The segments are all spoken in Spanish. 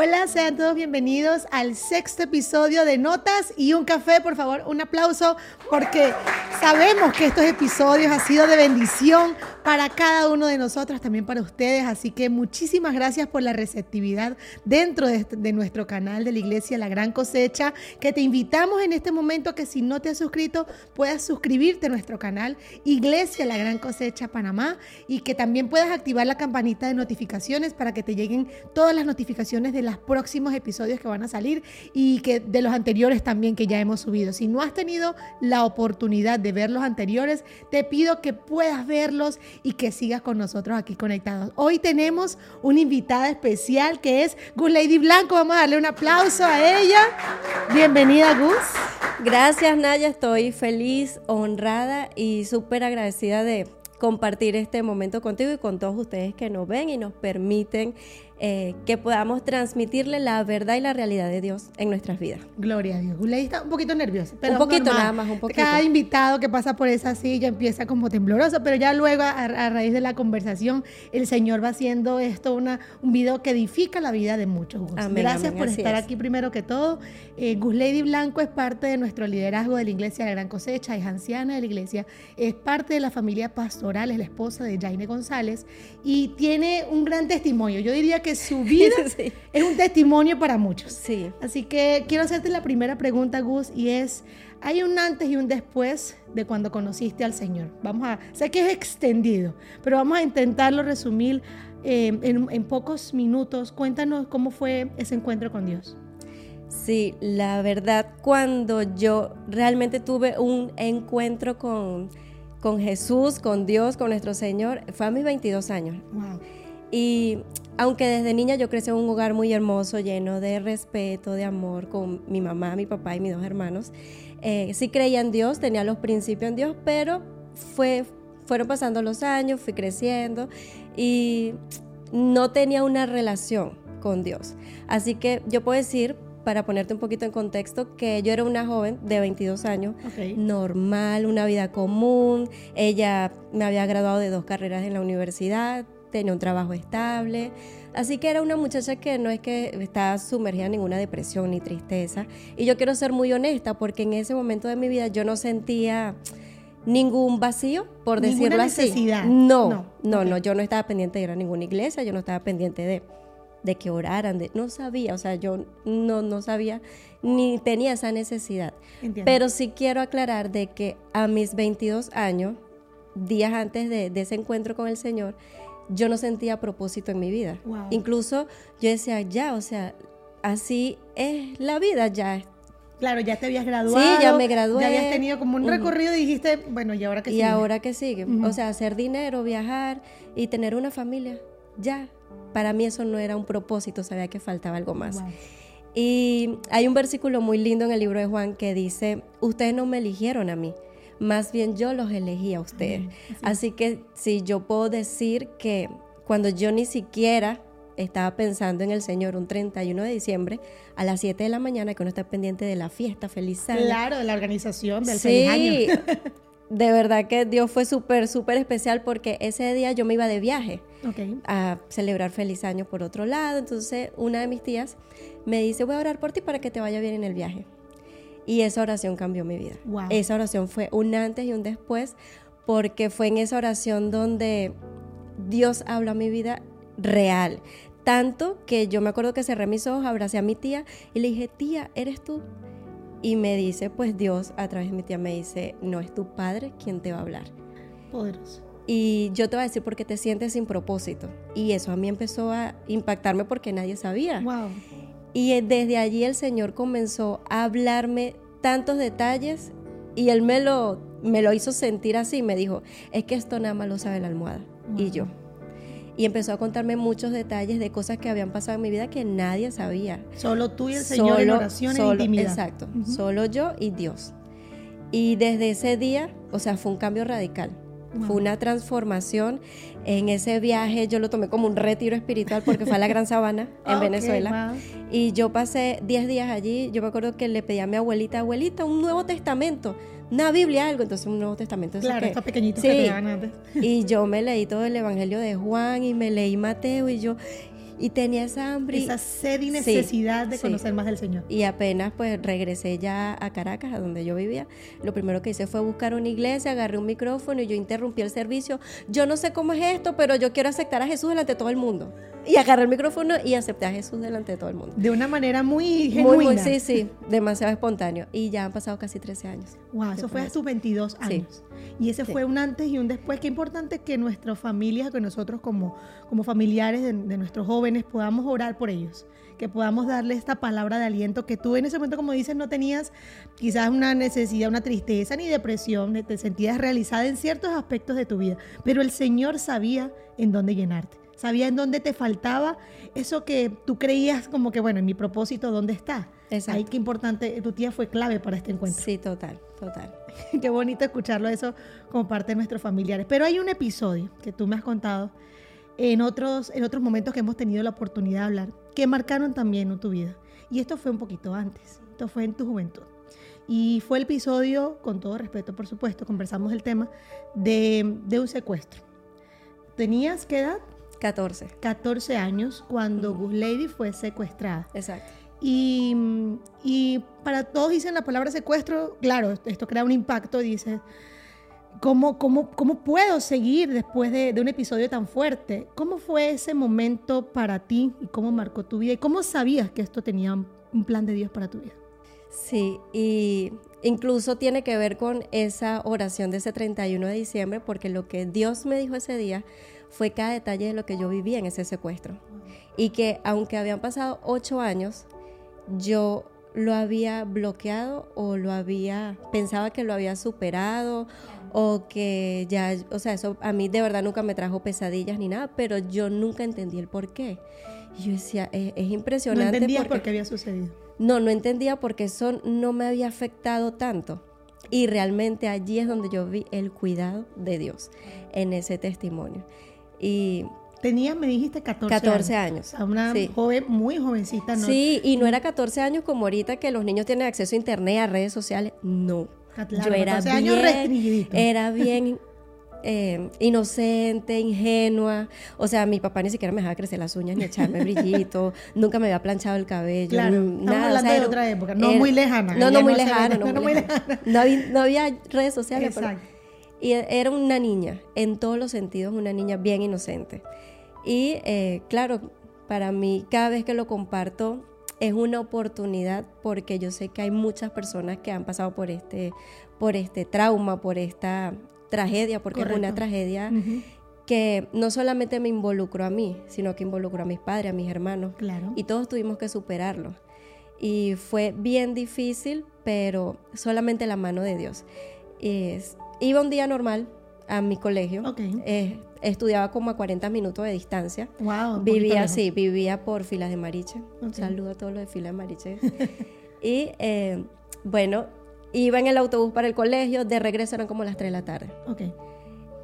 Hola, sean todos bienvenidos al sexto episodio de Notas y un café, por favor, un aplauso, porque sabemos que estos episodios han sido de bendición para cada uno de nosotros, también para ustedes, así que muchísimas gracias por la receptividad dentro de, este, de nuestro canal de la Iglesia La Gran Cosecha, que te invitamos en este momento que si no te has suscrito, puedas suscribirte a nuestro canal Iglesia La Gran Cosecha Panamá y que también puedas activar la campanita de notificaciones para que te lleguen todas las notificaciones de los próximos episodios que van a salir y que de los anteriores también que ya hemos subido. Si no has tenido la oportunidad de ver los anteriores, te pido que puedas verlos y que sigas con nosotros aquí conectados. Hoy tenemos una invitada especial que es Gus Lady Blanco. Vamos a darle un aplauso a ella. Bienvenida, Gus. Gracias, Naya. Estoy feliz, honrada y súper agradecida de compartir este momento contigo y con todos ustedes que nos ven y nos permiten eh, que podamos transmitirle la verdad y la realidad de Dios en nuestras vidas. Gloria a Dios. Guley está un poquito nerviosa. Pero un poquito nada más, un poquito. Cada invitado que pasa por esa silla empieza como tembloroso, pero ya luego a, raíz de la conversación el Señor va haciendo esto una, un video que edifica la vida de muchos. Gracias por estar aquí primero que todo. Eh, Gus Lady Blanco es parte de nuestro liderazgo de la Iglesia de la Gran Cosecha, es anciana de la Iglesia, es parte de la familia pastoral, es la esposa de Jaime González y tiene un gran testimonio. Yo diría que su vida es un testimonio para muchos. Sí. Así que quiero hacerte la primera pregunta, Gus, y es, ¿hay un antes y un después de cuando conociste al Señor? Vamos a, sé que es extendido, pero vamos a intentarlo resumir eh, en, en pocos minutos. Cuéntanos cómo fue ese encuentro con Dios. Sí, la verdad, cuando yo realmente tuve un encuentro con, con Jesús, con Dios, con nuestro Señor, fue a mis 22 años. Wow. Y aunque desde niña yo crecí en un hogar muy hermoso, lleno de respeto, de amor, con mi mamá, mi papá y mis dos hermanos, eh, sí creía en Dios, tenía los principios en Dios, pero fue, fueron pasando los años, fui creciendo y no tenía una relación con Dios. Así que yo puedo decir, para ponerte un poquito en contexto, que yo era una joven de 22 años, normal, una vida común. Ella me había graduado de dos carreras en la universidad, tenía un trabajo estable. Así que era una muchacha que no es que estaba sumergida en ninguna depresión ni tristeza. Y yo quiero ser muy honesta porque en ese momento de mi vida yo no sentía ningún vacío, por decirlo así. No, no, no, no, yo no estaba pendiente de ir a ninguna iglesia, yo no estaba pendiente de, de que oraran, de, no sabía, o sea, yo no, no sabía ni tenía esa necesidad. Pero sí quiero aclarar de que a mis 22 años, días antes de, de ese encuentro con el Señor, yo no sentía propósito en mi vida. Incluso yo decía, ya, o sea, así es la vida, ya. Claro, ya te habías graduado. Sí, ya me gradué. Ya habías tenido como un recorrido y dijiste, bueno, ¿y ahora qué sigue? Y ahora qué sigue. O sea, hacer dinero, viajar y tener una familia, ya. Para mí eso no era un propósito, sabía que faltaba algo más. Y hay un versículo muy lindo en el libro de Juan que dice, ustedes no me eligieron a mí, más bien yo los elegí a ustedes. Así que sí, yo puedo decir que cuando yo ni siquiera estaba pensando en el Señor un 31 de diciembre a las 7 de la mañana que uno está pendiente de la fiesta, feliz año. Claro, de la organización del feliz año. de verdad que Dios fue súper, súper especial porque ese día yo me iba de viaje a celebrar feliz año por otro lado. Entonces una de mis tías me dice, voy a orar por ti para que te vaya bien en el viaje. Y esa oración cambió mi vida. Esa oración fue un antes y un después, porque fue en esa oración donde Dios habló a mi vida real. Tanto que yo me acuerdo que cerré mis ojos, abracé a mi tía y le dije, tía, ¿eres tú? Y me dice, pues Dios a través de mi tía me dice, no es tu padre quien te va a hablar. Poderoso. Y yo te voy a decir porque te sientes sin propósito. Y eso a mí empezó a impactarme porque nadie sabía. Wow. Y desde allí el Señor comenzó a hablarme tantos detalles y Él me lo, me lo hizo sentir así. Me dijo, es que esto nada más lo sabe la almohada. Y yo. Y empezó a contarme muchos detalles de cosas que habían pasado en mi vida que nadie sabía. Solo tú y el Señor en oración e intimidad. Exacto. Solo yo y Dios. Y desde ese día, o sea, fue un cambio radical. Fue una transformación. En ese viaje yo lo tomé como un retiro espiritual porque fue a la Gran Sabana en Venezuela. Y yo pasé 10 días allí. Yo me acuerdo que le pedí a mi abuelita, abuelita, un Nuevo Testamento, una Biblia, algo. Entonces un Nuevo Testamento. Claro, estos pequeñitos que te antes. Y yo me leí todo el Evangelio de Juan y me leí Mateo y yo, Y tenía esa hambre. Esa sed y necesidad de conocer más del Señor. Y apenas pues regresé ya a Caracas, a donde yo vivía, lo primero que hice fue buscar una iglesia, agarré un micrófono y yo interrumpí el servicio. Yo no sé cómo es esto, pero yo quiero aceptar a Jesús delante de todo el mundo. Y agarré el micrófono y acepté a Jesús delante de todo el mundo. De una manera muy genuina. Muy, sí, sí, demasiado espontáneo. Y ya han pasado casi 13 años. Wow, eso fue a tus 22 años. Y ese fue un antes y un después. Qué importante que nuestras familias, que nosotros como, como familiares de, nuestros jóvenes podamos orar por ellos que podamos darle esta palabra de aliento que tú en ese momento, como dices, no tenías quizás una necesidad, una tristeza ni depresión, te sentías realizada en ciertos aspectos de tu vida, pero el Señor sabía en dónde llenarte, sabía en dónde te faltaba eso que tú creías como que, bueno, en mi propósito, ¿dónde está? Exacto. Ahí qué importante, tu tía fue clave para este encuentro. Sí, total, total. qué bonito escucharlo eso como parte de nuestros familiares. Pero hay un episodio que tú me has contado en otros, en otros momentos que hemos tenido la oportunidad de hablar, que marcaron también tu vida. Y esto fue un poquito antes, esto fue en tu juventud. Y fue el episodio, con todo respeto por supuesto, conversamos el tema, de, de un secuestro. ¿Tenías qué edad? 14. 14 años cuando Gus Lady fue secuestrada. Exacto. Y, y, para todos dicen la palabra secuestro, claro, esto crea un impacto, dice, ¿cómo, cómo, cómo puedo seguir después de, de, un episodio tan fuerte? ¿Cómo fue ese momento para ti y cómo marcó tu vida? ¿Y cómo sabías que esto tenía un plan de Dios para tu vida? Sí, y incluso tiene que ver con esa oración de ese 31 de diciembre, porque lo que Dios me dijo ese día fue cada detalle de lo que yo vivía en ese secuestro. Y que aunque habían pasado ocho años, yo lo había bloqueado o lo había, pensaba que lo había superado o que ya, o sea, eso a mí de verdad nunca me trajo pesadillas ni nada, pero yo nunca entendí el por qué. Y yo decía, es, impresionante. No entendía por qué había sucedido. No, no entendía porque eso no me había afectado tanto. Y realmente allí es donde yo vi el cuidado de Dios en ese testimonio. Y Tenías, me dijiste, 14, 14 años. A una joven, muy jovencita, ¿no? Sí, y no era 14 años como ahorita que los niños tienen acceso a internet, a redes sociales. No. Yo era bien, era bien eh, inocente, ingenua. O sea, mi papá ni siquiera me dejaba crecer las uñas ni echarme brillito. nunca me había planchado el cabello. Claro, nada. hablando de otra época, no muy lejana. No, no, muy lejana, no, muy lejana. No, había, redes sociales. Exacto. Y era una niña, en todos los sentidos, una niña bien inocente. Y eh, claro, para mí cada vez que lo comparto es una oportunidad porque yo sé que hay muchas personas que han pasado por este, por este trauma, por esta tragedia, porque es una tragedia que no solamente me involucró a mí, sino que involucró a mis padres, a mis hermanos. Claro. Y todos tuvimos que superarlo. Y fue bien difícil, pero solamente la mano de Dios. Iba un día normal a mi colegio. Eh, estudiaba como a 40 minutos de distancia. Wow, vivía así, vivía por Filas de Mariche. Un saludo a todos los de Filas de Mariche. y eh, bueno, iba en el autobús para el colegio, de regreso eran como las 3 de la tarde. Ok.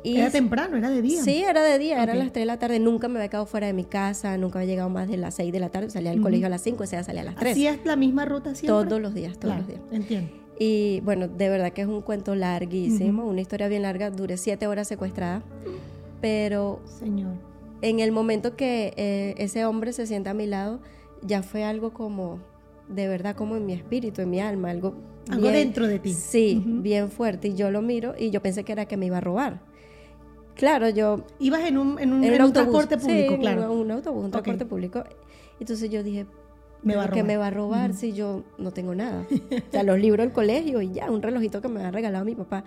Y era temprano, era de día. Sí, era de día, eran las 3 de la tarde. Nunca me había quedado fuera de mi casa, nunca había llegado más de las 6 de la tarde. Salía del colegio a las 5, o sea, salía a las 3. ¿Hacías la misma ruta siempre? Todos los días, todos los días. Entiendo. Y bueno, de verdad que es un cuento larguísimo, una historia bien larga. Duré 7 horas secuestrada pero Señor. en el momento que eh, ese hombre se sienta a mi lado, ya fue algo como, de verdad, como en mi espíritu, en mi alma, algo... Algo dentro de ti. Sí, bien fuerte. Y yo lo miro y yo pensé que era que me iba a robar. Claro, yo... Ibas en un, en un, en transporte público, claro. un, un autobús, un transporte público. Entonces yo dije, me va a robar. que me va a robar si yo no tengo nada. o sea, los libros del colegio y ya, un relojito que me ha regalado mi papá.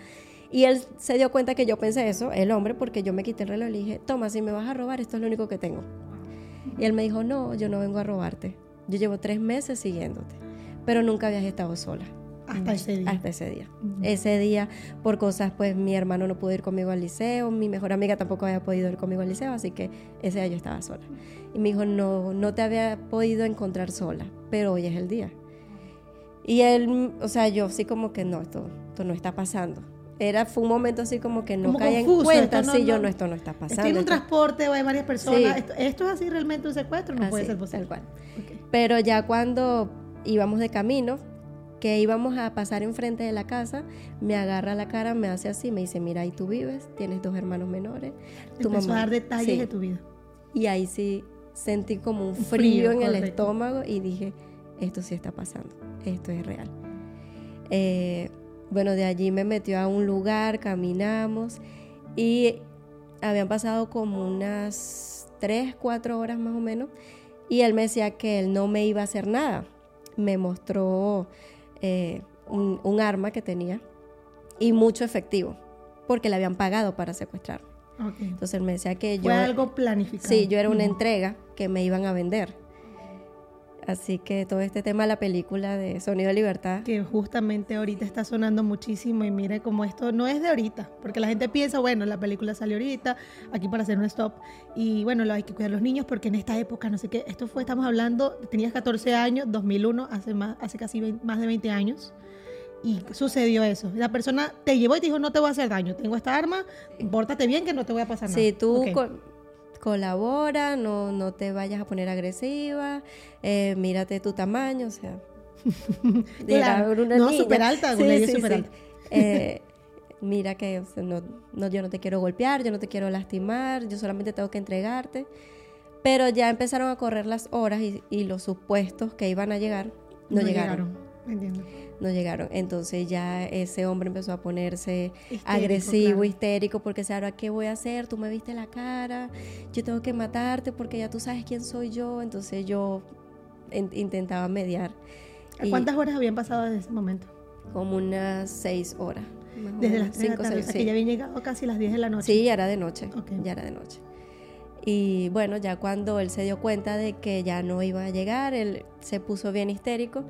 Y él se dio cuenta que yo pensé eso, el hombre, porque yo me quité el reloj y le dije, toma, si me vas a robar, esto es lo único que tengo. Y él me dijo, no, yo no vengo a robarte. Yo llevo tres meses siguiéndote, pero nunca habías estado sola. Hasta ese día. Hasta ese día. Ese día, por cosas, pues mi hermano no pudo ir conmigo al liceo, mi mejor amiga tampoco había podido ir conmigo al liceo, así que ese día yo estaba sola. Y me dijo, no, no te había podido encontrar sola, pero hoy es el día. Y él, o sea, yo sí como que no, esto, esto no está pasando era fue un momento así como que no caía en cuenta si yo no esto no está pasando estoy en un transporte o hay varias personas esto, es así realmente un secuestro no puede ser posible. tal cual. Pero ya cuando íbamos de camino que íbamos a pasar enfrente de la casa me agarra la cara me hace así me dice mira ahí tú vives tienes dos hermanos menores tu mamá a dar detalles de tu vida. Y ahí sí sentí como un frío, en el estómago y dije, esto sí está pasando, esto es real. Eh, bueno, de allí me metió a un lugar, caminamos y habían pasado como unas 3, 4 horas más o menos y él me decía que él no me iba a hacer nada. Me mostró eh, un, arma que tenía y mucho efectivo porque le habían pagado para secuestrar. Entonces él me decía que yo... Fue algo planificado. Sí, yo era una entrega que me iban a vender. Así que todo este tema de la película de Sonido de Libertad. Que justamente ahorita está sonando muchísimo y mire cómo esto no es de ahorita, porque la gente piensa, bueno, la película salió ahorita, aquí para hacer un stop, y bueno, hay que cuidar a los niños porque en esta época, no sé qué, esto fue, estamos hablando, tenías 14 años, 2001, hace, más, hace casi más de 20 años, y sucedió eso. La persona te llevó y te dijo, no te voy a hacer daño, tengo esta arma, pórtate bien que no te voy a pasar nada. Sí, tú colabora, no, no te vayas a poner agresiva, eh, mírate tu tamaño, o sea. no, súper alta, eh, mira que no, yo no te quiero golpear, yo no te quiero lastimar, yo solamente tengo que entregarte. Pero ya empezaron a correr las horas y, los supuestos que iban a llegar no, llegaron. Entiendo no llegaron. Entonces ya ese hombre empezó a ponerse agresivo, histérico, porque se ahora qué voy a hacer, tú me viste la cara, yo tengo que matarte porque ya tú sabes quién soy yo. Entonces yo intentaba mediar. ¿Cuántas horas habían pasado desde ese momento? Como unas seis horas. Desde las cinco, de la tarde, que ya habían llegado casi las diez de la noche. Sí, ya era de noche. Ya era de noche. Y bueno, ya cuando él se dio cuenta de que ya no iba a llegar, él se puso bien histérico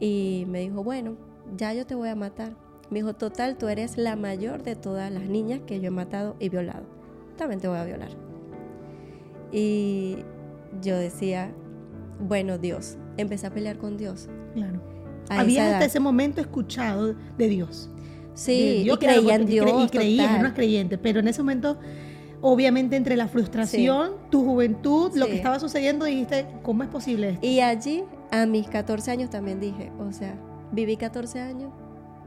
y me dijo, bueno, ya yo te voy a matar. Me dijo, total, tú eres la mayor de todas las niñas que yo he matado y violado. También te voy a violar. Y yo decía, bueno, Dios. Empecé a pelear con Dios. Claro. Había hasta ese momento escuchado de Dios. Sí, yo creía en Dios. Y creía, no es creyente, pero en ese momento obviamente entre la frustración, tu juventud, lo que estaba sucediendo, dijiste, ¿cómo es posible esto? Y allí a mis 14 años también dije, o sea, viví 14 años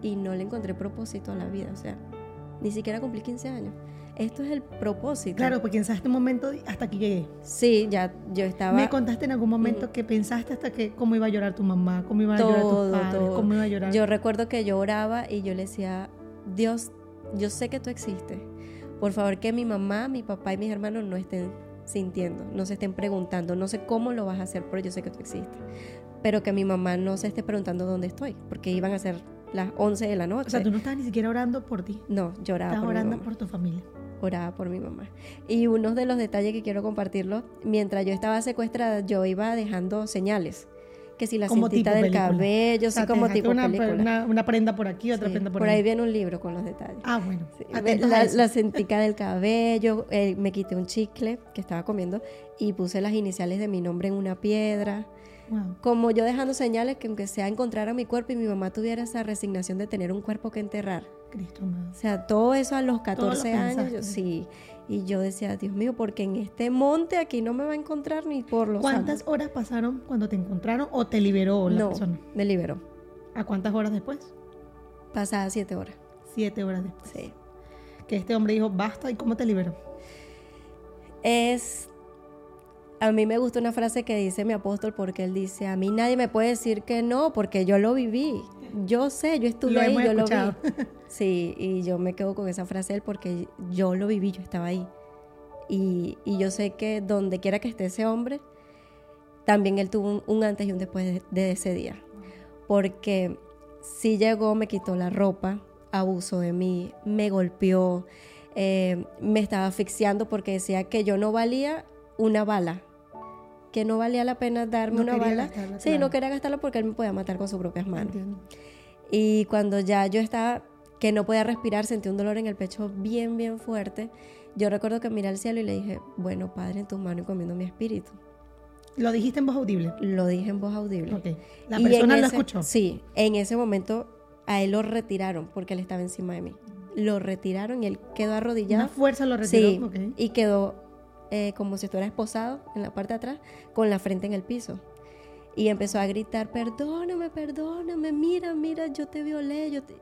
y no le encontré propósito a la vida, o sea, ni siquiera cumplí 15 años. Esto es el propósito. Claro, porque en este momento hasta aquí llegué. Sí, ya yo estaba. Me contaste en algún momento que pensaste hasta que cómo iba a llorar tu mamá, cómo iba a llorar tu padre, cómo iba a llorar. Yo recuerdo que yo oraba y yo le decía, Dios, yo sé que tú existes. Por favor, que mi mamá, mi papá y mis hermanos no estén sintiendo, no se estén preguntando, no sé cómo lo vas a hacer, pero yo sé que tú existes. Pero que mi mamá no se esté preguntando dónde estoy, porque iban a ser las 11 de la noche. O sea, tú no estabas ni siquiera orando por ti. No, lloraba Estabas orando por tu familia. Oraba por mi mamá. Y uno de los detalles que quiero compartirlo, mientras yo estaba secuestrada, yo iba dejando señales que si la como cintita del cabello, sí, como tipo una, película. Una, prenda por aquí, otra prenda por, por ahí. ahí viene un libro con los detalles. Ah, bueno. La, la, cintica del cabello, eh, me quité un chicle que estaba comiendo y puse las iniciales de mi nombre en una piedra. Como yo dejando señales que aunque sea encontrara mi cuerpo y mi mamá tuviera esa resignación de tener un cuerpo que enterrar. Cristo, O sea, todo eso a los 14 años, sí. Y yo decía, Dios mío, porque en este monte aquí no me va a encontrar ni por los ¿Cuántas horas pasaron cuando te encontraron o te liberó la persona? me liberó. ¿A cuántas horas después? Pasadas siete horas. Siete horas después. Sí. Que este hombre dijo, basta, ¿y cómo te liberó? Es... A mí me gusta una frase que dice mi apóstol porque él dice, a mí nadie me puede decir que no, porque yo lo viví. Yo sé, yo estuve ahí, yo lo vi. Sí, y yo me quedo con esa frase de él porque yo lo viví, yo estaba ahí. Y, yo sé que donde quiera que esté ese hombre, también él tuvo un, antes y un después de, ese día. Porque si llegó, me quitó la ropa, abusó de mí, me golpeó, eh, me estaba asfixiando porque decía que yo no valía una bala, que no valía la pena darme una bala. sí, no quería gastarla porque él me podía matar con sus propias manos. Y cuando ya yo estaba que no podía respirar, sentí un dolor en el pecho bien, bien fuerte. Yo recuerdo que miré al cielo y le dije, bueno, Padre, en tus manos encomiendo mi espíritu. ¿Lo dijiste en voz audible? Lo dije en voz audible. Okay. ¿La persona lo escuchó? Sí, en ese momento a él lo retiraron porque él estaba encima de mí. Lo retiraron y él quedó arrodillado. Una fuerza lo retiró. Sí, y quedó eh, como si estuviera esposado en la parte de atrás, con la frente en el piso. Y empezó a gritar, perdóname, perdóname, mira, mira, yo te violé, yo te...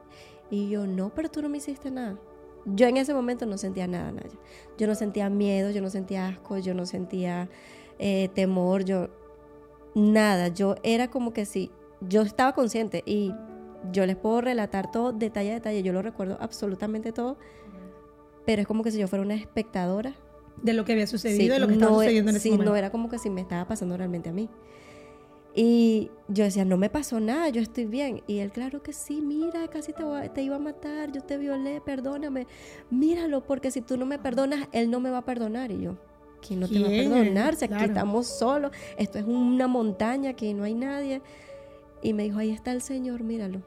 Y yo, no, pero tú no me hiciste nada. Yo en ese momento no sentía nada, Naya. Yo no sentía miedo, yo no sentía asco, yo no sentía eh, temor, yo nada, yo era como que sí, yo estaba consciente y yo les puedo relatar todo detalle a detalle, yo lo recuerdo absolutamente todo, pero es como que si yo fuera una espectadora. De lo que había sucedido, de lo que estaba sucediendo en ese sí, no era como que si me estaba pasando realmente a mí. Y yo decía, no me pasó nada, yo estoy bien. Y él, claro que sí, mira, casi te, te, iba a matar, yo te violé, perdóname. Míralo, porque si tú no me perdonas, él no me va a perdonar. Y yo, ¿quién no te va a perdonar? Si aquí estamos solos, esto es una montaña, aquí no hay nadie. Y me dijo, ahí está el Señor, míralo.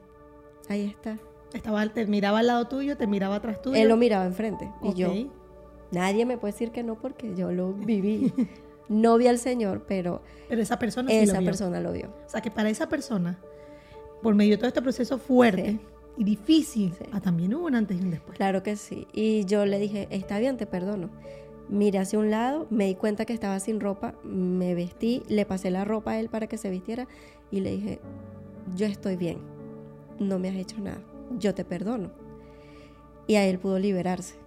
Ahí está. Estaba, te miraba al lado tuyo, te miraba atrás tuyo. Él lo miraba enfrente. Y yo, nadie me puede decir que no porque yo lo viví. no vi al Señor, pero, pero esa persona sí esa lo vio. persona lo vio. O sea que para esa persona, por medio de todo este proceso fuerte y difícil, ah, también hubo un antes y un después. Claro que sí. Y yo le dije, está bien, te perdono. Miré hacia un lado, me di cuenta que estaba sin ropa, me vestí, le pasé la ropa a él para que se vistiera y le dije, yo estoy bien, no me has hecho nada, yo te perdono. Y a él pudo liberarse.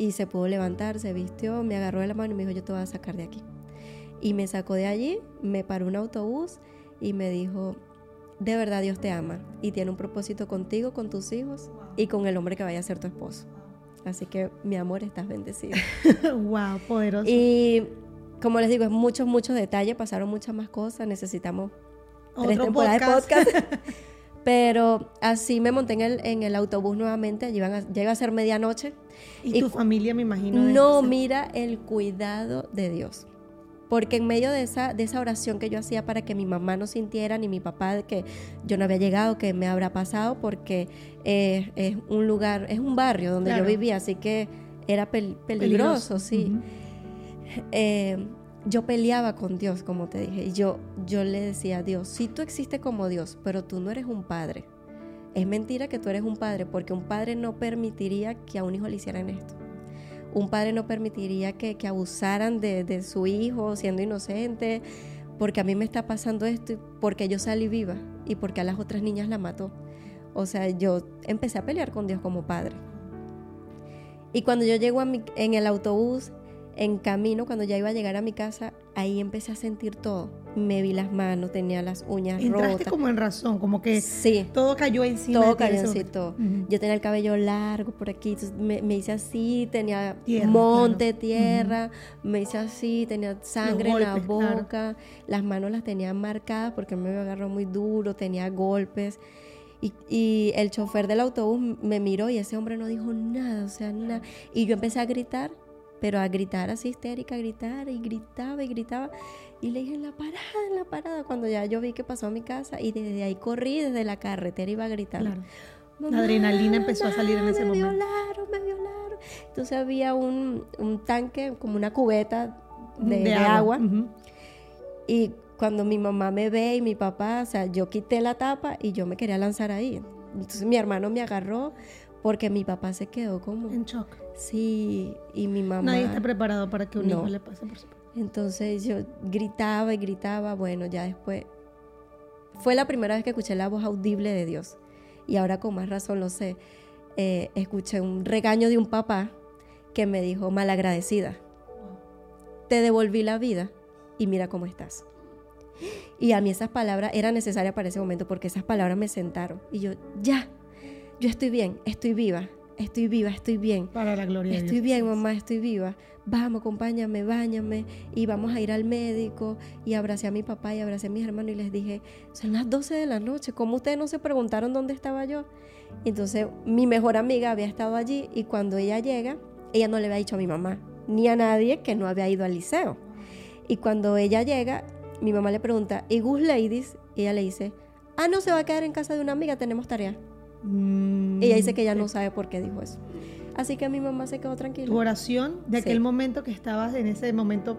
Y se pudo levantar, se vistió, me agarró de la mano y me dijo, yo te voy a sacar de aquí. Y me sacó de allí, me paró un autobús y me dijo, de verdad Dios te ama y tiene un propósito contigo, con tus hijos y con el hombre que vaya a ser tu esposo. Así que, mi amor, estás bendecido. wow, poderoso. Y como les digo, es muchos, muchos detalles, pasaron muchas más cosas, necesitamos tres temporadas de podcast. Pero así me monté en el, en el autobús nuevamente, allí llega a ser medianoche. ¿Y, tu familia, me imagino? No, mira el cuidado de Dios porque en medio de esa, de esa oración que yo hacía para que mi mamá no sintiera, ni mi papá, que yo no había llegado, que me habrá pasado, porque eh, es un lugar, es un barrio donde yo vivía, así que era peligroso, sí. Eh, yo peleaba con Dios, como te dije, y yo, yo le decía a Dios, si tú existes como Dios, pero tú no eres un padre, es mentira que tú eres un padre, porque un padre no permitiría que a un hijo le hicieran esto un padre no permitiría que, abusaran de, su hijo siendo inocente, porque a mí me está pasando esto, porque yo salí viva y porque a las otras niñas la mató. O sea, yo empecé a pelear con Dios como padre. Y cuando yo llego a en el autobús, en camino, cuando ya iba a llegar a mi casa, ahí empecé a sentir todo. Me vi las manos, tenía las uñas Entraste rotas. como en razón, como que sí. todo cayó encima. Todo cayó encima, todo. Yo tenía el cabello largo por aquí, me, hice así, tenía monte, tierra, me hice así, tenía sangre en la boca, las manos las tenía marcadas porque me agarró muy duro, tenía golpes. Y, y, el chofer del autobús me miró y ese hombre no dijo nada, o sea, nada. Y yo empecé a gritar pero a gritar así histérica, a gritar y gritaba y gritaba. Y le dije, en la parada, en la parada, cuando ya yo vi que pasó a mi casa y desde ahí corrí, desde la carretera iba a gritar. la adrenalina empezó a salir en ese momento. Me violaron, me violaron. Entonces había un, un tanque, como una cubeta de, agua. Y cuando mi mamá me ve y mi papá, o sea, yo quité la tapa y yo me quería lanzar ahí. Entonces mi hermano me agarró porque mi papá se quedó como... En shock. Sí, y mi mamá... Nadie está preparado para que un hijo le pase por su Entonces yo gritaba y gritaba, bueno, ya después... Fue la primera vez que escuché la voz audible de Dios. Y ahora con más razón lo sé. Eh, escuché un regaño de un papá que me dijo, malagradecida, te devolví la vida y mira cómo estás. Y a mí esas palabras eran necesarias para ese momento porque esas palabras me sentaron. Y yo, ya, yo estoy bien, estoy viva, estoy viva, estoy bien. Para la gloria Estoy de Dios. bien, mamá, estoy viva. Vamos, acompáñame, báñame y vamos a ir al médico. Y abracé a mi papá y abracé a mis hermanos y les dije, son las 12 de la noche, ¿cómo ustedes no se preguntaron dónde estaba yo? entonces mi mejor amiga había estado allí y cuando ella llega, ella no le había dicho a mi mamá ni a nadie que no había ido al liceo. Y cuando ella llega, mi mamá le pregunta, ¿y Gus Ladies? Y ella le dice, ah, no se va a quedar en casa de una amiga, tenemos tarea. Mm, ella dice que ella no sabe por qué dijo eso. Así que mi mamá se quedó tranquila. Tu oración de aquel momento que estabas en ese momento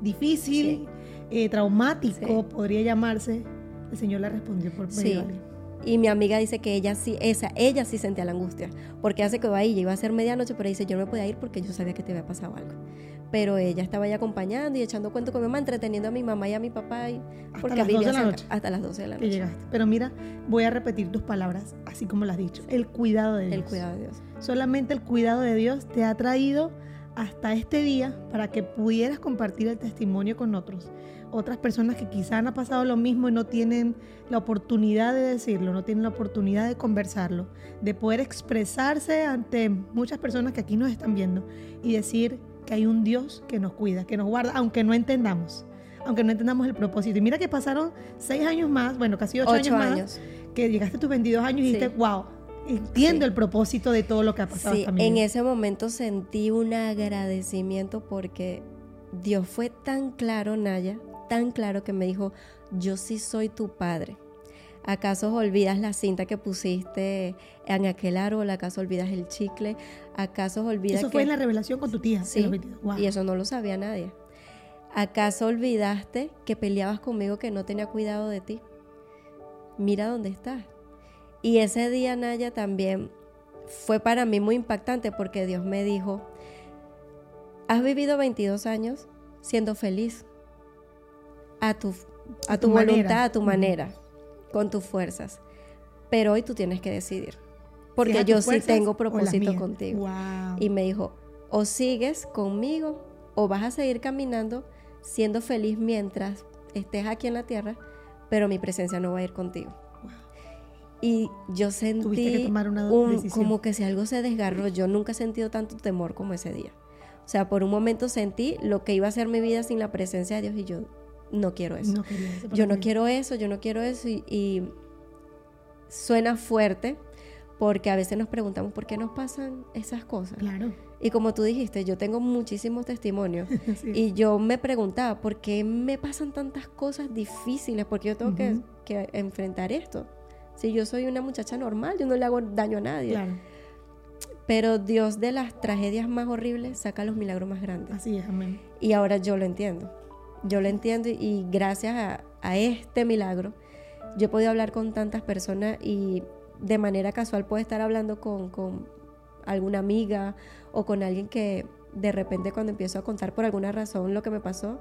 difícil, eh, traumático, podría llamarse, el Señor la respondió por medio y mi amiga dice que ella sí, esa, ella sí sentía la angustia, porque hace que quedó ahí, iba a ser medianoche, pero dice, yo no me podía ir porque yo sabía que te había pasado algo pero ella estaba ahí acompañando y echando cuento con mi mamá, entreteniendo a mi mamá y a mi papá. Y, porque hasta las 12 de la noche. Hasta las 12 de la noche. Que llegaste. Pero mira, voy a repetir tus palabras, así como las has dicho. El cuidado de Dios. El cuidado de Dios. Solamente el cuidado de Dios te ha traído hasta este día para que pudieras compartir el testimonio con otros. Otras personas que quizás han pasado lo mismo y no tienen la oportunidad de decirlo, no tienen la oportunidad de conversarlo, de poder expresarse ante muchas personas que aquí nos están viendo y decir que hay un Dios que nos cuida, que nos guarda, aunque no entendamos, aunque no entendamos el propósito. Y mira que pasaron seis años más, bueno, casi ocho, años, más, que llegaste a tus 22 años y dijiste, wow, entiendo el propósito de todo lo que ha pasado. Sí, en ese momento sentí un agradecimiento porque Dios fue tan claro, Naya, tan claro que me dijo, yo sí soy tu padre. ¿Acaso olvidas la cinta que pusiste en aquel árbol? ¿Acaso olvidas el chicle? ¿Acaso olvidas Eso fue en la revelación con tu tía. Sí, y eso no lo sabía nadie. ¿Acaso olvidaste que peleabas conmigo que no tenía cuidado de ti? Mira dónde estás. Y ese día, Naya, también fue para mí muy impactante porque Dios me dijo, has vivido 22 años siendo feliz a tu, a tu, voluntad, a tu manera con tus fuerzas. Pero hoy tú tienes que decidir. Porque yo sí tengo propósito contigo. Y me dijo, o sigues conmigo o vas a seguir caminando siendo feliz mientras estés aquí en la tierra, pero mi presencia no va a ir contigo. Y yo sentí como que si algo se desgarró, yo nunca he sentido tanto temor como ese día. O sea, por un momento sentí lo que iba a ser mi vida sin la presencia de Dios y yo no quiero eso. yo no quiero eso, yo no quiero eso. Y, suena fuerte porque a veces nos preguntamos por qué nos pasan esas cosas. Claro. Y como tú dijiste, yo tengo muchísimos testimonios y yo me preguntaba, ¿por qué me pasan tantas cosas difíciles? Porque yo tengo que, que, enfrentar esto. Si yo soy una muchacha normal, yo no le hago daño a nadie. Claro. Pero Dios de las tragedias más horribles saca los milagros más grandes. Así es, amén. Y ahora yo lo entiendo yo lo entiendo y, gracias a, este milagro yo he podido hablar con tantas personas y de manera casual puedo estar hablando con, con alguna amiga o con alguien que de repente cuando empiezo a contar por alguna razón lo que me pasó,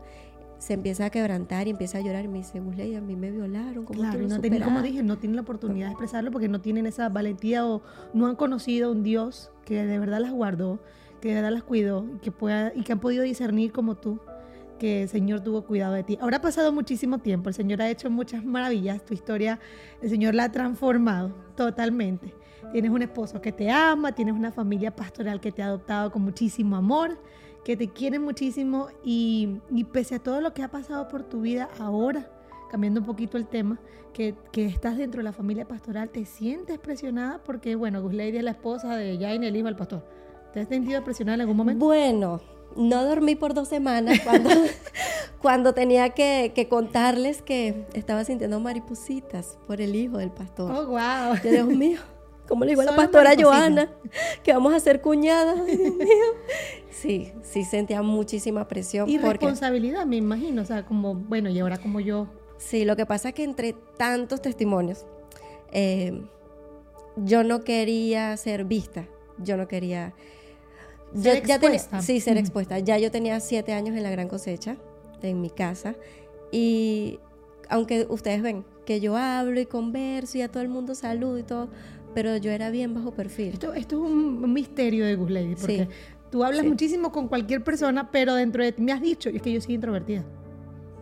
se empieza a quebrantar y empieza a llorar y me dice, Busley, a mí me violaron. ¿cómo claro, no como dije, no tienen la oportunidad de expresarlo porque no tienen esa valentía o no han conocido a un Dios que de verdad las guardó, que de verdad las cuidó y que, pueda, y que han podido discernir como tú que el Señor tuvo cuidado de ti. Ahora ha pasado muchísimo tiempo, el Señor ha hecho muchas maravillas, tu historia, el Señor la ha transformado totalmente. Tienes un esposo que te ama, tienes una familia pastoral que te ha adoptado con muchísimo amor, que te quiere muchísimo y, pese a todo lo que ha pasado por tu vida ahora, cambiando un poquito el tema, que, estás dentro de la familia pastoral, te sientes presionada porque, bueno, Gus Lady es la esposa de Jaime, el pastor. ¿Te has sentido presionada en algún momento? Bueno, no dormí por dos semanas cuando, cuando tenía que, contarles que estaba sintiendo maripositas por el hijo del pastor. Oh, wow. Dios mío, como le digo a la pastora Joana, que vamos a ser cuñadas. Dios mío. Sí, sí sentía muchísima presión. Y responsabilidad, me imagino. O sea, como, bueno, y ahora como yo. Sí, lo que pasa es que entre tantos testimonios, eh, yo no quería ser vista. Yo no quería ser ya expuesta. sí, ser expuesta. Ya yo tenía siete años en la gran cosecha, en mi casa, y aunque ustedes ven que yo hablo y converso y a todo el mundo saludo y todo, pero yo era bien bajo perfil. Esto, esto es un misterio de Gus Lady, porque tú hablas muchísimo con cualquier persona, pero dentro de ti me has dicho, y es que yo soy introvertida.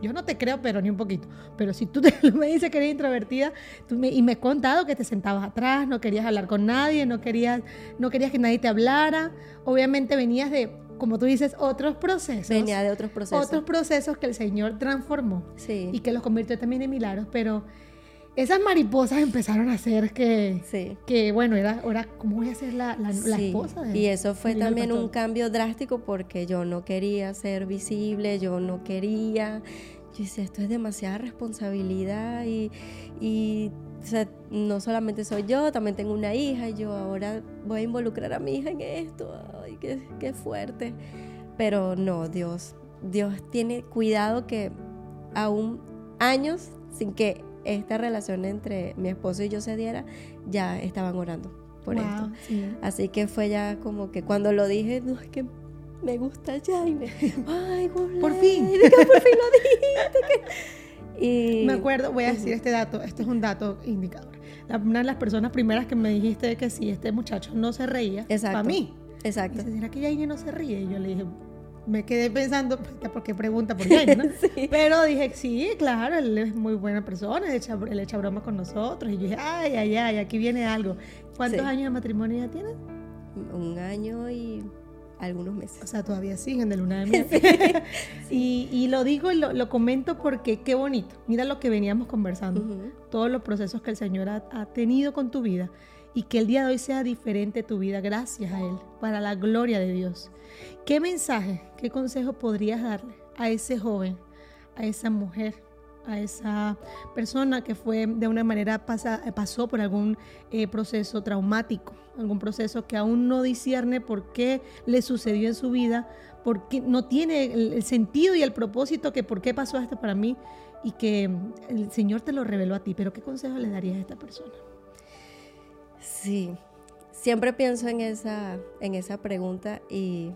Yo no te creo, pero ni un poquito. Pero si tú me dices que eres introvertida tú me, y me he contado que te sentabas atrás, no querías hablar con nadie, no querías, no querías que nadie te hablara. Obviamente venías de, como tú dices, otros procesos. Venía de otros procesos. Otros procesos que el Señor transformó sí. y que los convirtió también en milagros. Pero esas mariposas empezaron a hacer que, sí. que bueno, era, ahora, ¿cómo voy a ser la, la, esposa? De, y eso fue también un cambio drástico porque yo no quería ser visible, yo no quería, yo decía, esto es demasiada responsabilidad y, y no solamente soy yo, también tengo una hija y yo ahora voy a involucrar a mi hija en esto, ay, qué, qué fuerte. Pero no, Dios, Dios tiene cuidado que aún años sin que esta relación entre mi esposo y yo se diera, ya estaban orando por esto. Así que fue ya como que cuando lo dije, no, es que me gusta Jaime. Ay, por fin. por fin lo dijiste. Y, me acuerdo, voy a decir este dato, este es un dato indicador. una de las personas primeras que me dijiste que si este muchacho no se reía, para mí, Exacto. Dice, ¿será que Yaine no se ríe? Y yo le dije, me quedé pensando, pues, ¿por qué pregunta por Yaine, no? Pero dije, sí, claro, él es muy buena persona, él echa, él echa broma con nosotros. Y yo dije, ay, ay, ay, aquí viene algo. ¿Cuántos años de matrimonio ya tienes? Un año y algunos meses. O sea, todavía siguen de luna de miel. y, y, lo digo y lo, lo, comento porque qué bonito. Mira lo que veníamos conversando. Todos los procesos que el Señor ha, ha, tenido con tu vida. Y que el día de hoy sea diferente tu vida gracias a Él, para la gloria de Dios. ¿Qué mensaje, qué consejo podrías darle a ese joven, a esa mujer, a esa persona que fue de una manera pasa, pasó por algún eh, proceso traumático, algún proceso que aún no discierne por qué le sucedió en su vida, porque no tiene el, el, sentido y el propósito que por qué pasó esto para mí y que el Señor te lo reveló a ti. Pero ¿qué consejo le darías a esta persona? Sí, siempre pienso en esa, en esa pregunta y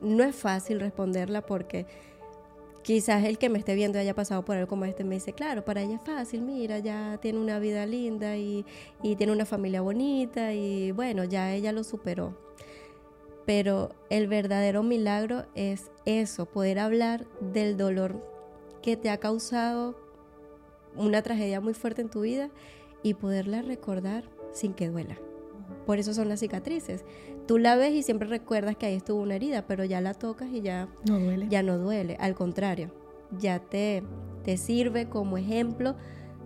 no es fácil responderla porque quizás el que me esté viendo haya pasado por algo como este me dice, claro, para ella es fácil, mira, ya tiene una vida linda y, y, tiene una familia bonita y bueno, ya ella lo superó. Pero el verdadero milagro es eso, poder hablar del dolor que te ha causado una tragedia muy fuerte en tu vida y poderla recordar sin que duela. Por eso son las cicatrices. Tú la ves y siempre recuerdas que ahí estuvo una herida, pero ya la tocas y ya no duele. Ya no duele. Al contrario, ya te, te sirve como ejemplo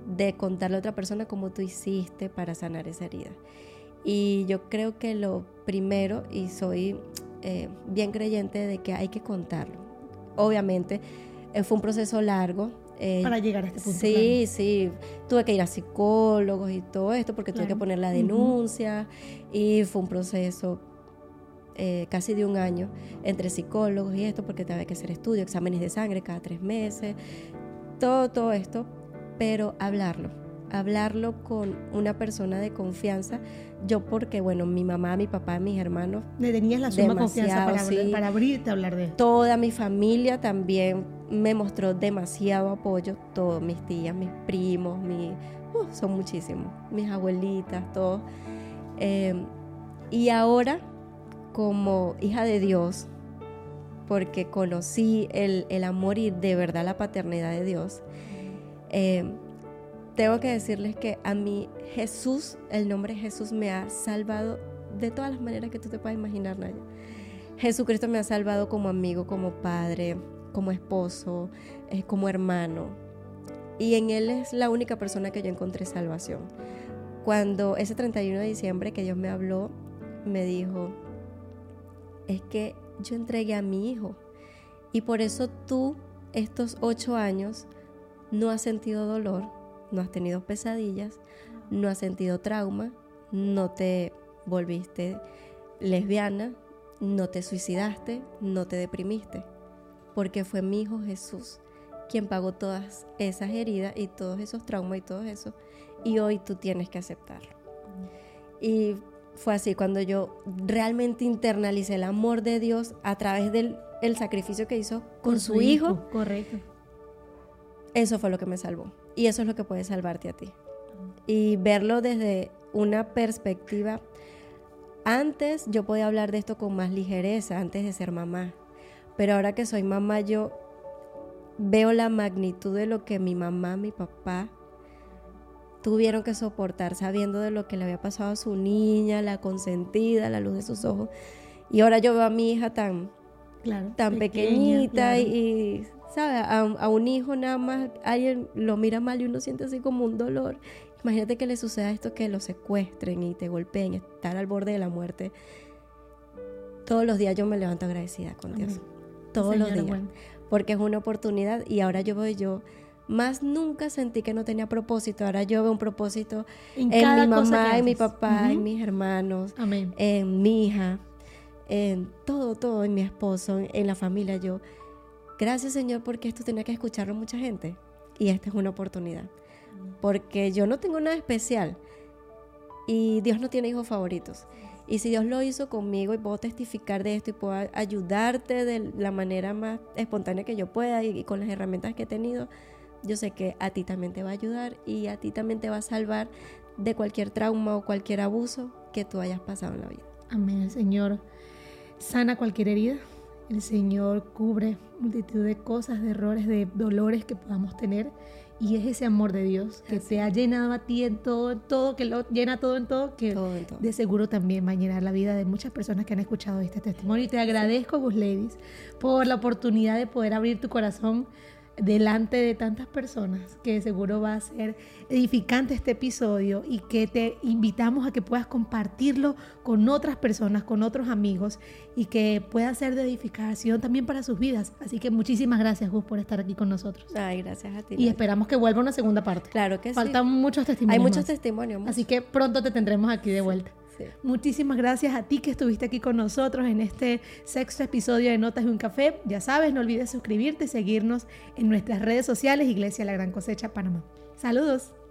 de contarle a otra persona cómo tú hiciste para sanar esa herida. Y yo creo que lo primero, y soy eh, bien creyente de que hay que contarlo. Obviamente, eh, fue un proceso largo, eh, para llegar a este punto. Sí, claro. sí. Tuve que ir a psicólogos y todo esto porque claro. tuve que poner la denuncia uh -huh. y fue un proceso eh, casi de un año entre psicólogos y esto porque tenía que hacer estudios, exámenes de sangre cada tres meses, todo, todo esto, pero hablarlo, hablarlo con una persona de confianza. Yo porque, bueno, mi mamá, mi papá, mis hermanos... Le tenías la suma confianza para, sí, para abrirte a hablar de esto. Toda mi familia también me mostró demasiado apoyo, todos mis tías, mis primos, mi, uh, son muchísimos, mis abuelitas, todos. Eh, y ahora, como hija de Dios, porque conocí el, el, amor y de verdad la paternidad de Dios, eh, tengo que decirles que a mí Jesús, el nombre Jesús me ha salvado de todas las maneras que tú te puedas imaginar, Naya. Jesucristo me ha salvado como amigo, como padre, como esposo, eh, como hermano. Y en Él es la única persona que yo encontré salvación. Cuando ese 31 de diciembre que Dios me habló, me dijo, es que yo entregué a mi hijo. Y por eso tú, estos ocho años, no has sentido dolor, no has tenido pesadillas, no has sentido trauma, no te volviste lesbiana, no te suicidaste, no te deprimiste porque fue mi hijo Jesús quien pagó todas esas heridas y todos esos traumas y todo eso. Y hoy tú tienes que aceptarlo. Y fue así cuando yo realmente internalicé el amor de Dios a través del el sacrificio que hizo con, su, su hijo. hijo. Correcto. Eso fue lo que me salvó. Y eso es lo que puede salvarte a ti. Y verlo desde una perspectiva. Antes yo podía hablar de esto con más ligereza, antes de ser mamá pero ahora que soy mamá, yo veo la magnitud de lo que mi mamá, mi papá tuvieron que soportar sabiendo de lo que le había pasado a su niña, la consentida, la luz de sus ojos. Y ahora yo veo a mi hija tan, claro, tan pequeña, pequeñita claro. y, y, ¿sabes? A, a, un hijo nada más, alguien lo mira mal y uno siente así como un dolor. Imagínate que le suceda esto, que lo secuestren y te golpeen, estar al borde de la muerte. Todos los días yo me levanto agradecida con Dios. Amén todos Señora, los días, bueno. porque es una oportunidad y ahora yo voy yo. Más nunca sentí que no tenía propósito. Ahora yo veo un propósito en, en mi mamá, en mi papá, uh -huh. en mis hermanos, Amén. en mi hija, en todo, todo, en mi esposo, en la familia. Yo, gracias Señor, porque esto tenía que escucharlo mucha gente y esta es una oportunidad. Porque yo no tengo nada especial y Dios no tiene hijos favoritos. Y si Dios lo hizo conmigo y puedo testificar de esto y puedo ayudarte de la manera más espontánea que yo pueda y, con las herramientas que he tenido, yo sé que a ti también te va a ayudar y a ti también te va a salvar de cualquier trauma o cualquier abuso que tú hayas pasado en la vida. Amén. Señor sana cualquier herida. El Señor cubre multitud de cosas, de errores, de dolores que podamos tener. Y es ese amor de Dios que te ha llenado a ti en todo, en todo, que lo llena todo en todo, que de seguro también va a llenar la vida de muchas personas que han escuchado este testimonio. Y te agradezco, Gus Ladies, por la oportunidad de poder abrir tu corazón delante de tantas personas que seguro va a ser edificante este episodio y que te invitamos a que puedas compartirlo con otras personas, con otros amigos y que pueda ser de edificación también para sus vidas. Así que muchísimas gracias Gus por estar aquí con nosotros. Ay, gracias a ti. Y esperamos que vuelva una segunda parte. Claro que sí. Faltan muchos testimonios. Hay muchos testimonios. Así que pronto te tendremos aquí de vuelta. Muchísimas gracias a ti que estuviste aquí con nosotros en este sexto episodio de Notas de un Café. Ya sabes, no olvides suscribirte y seguirnos en nuestras redes sociales Iglesia La Gran Cosecha Panamá. Saludos.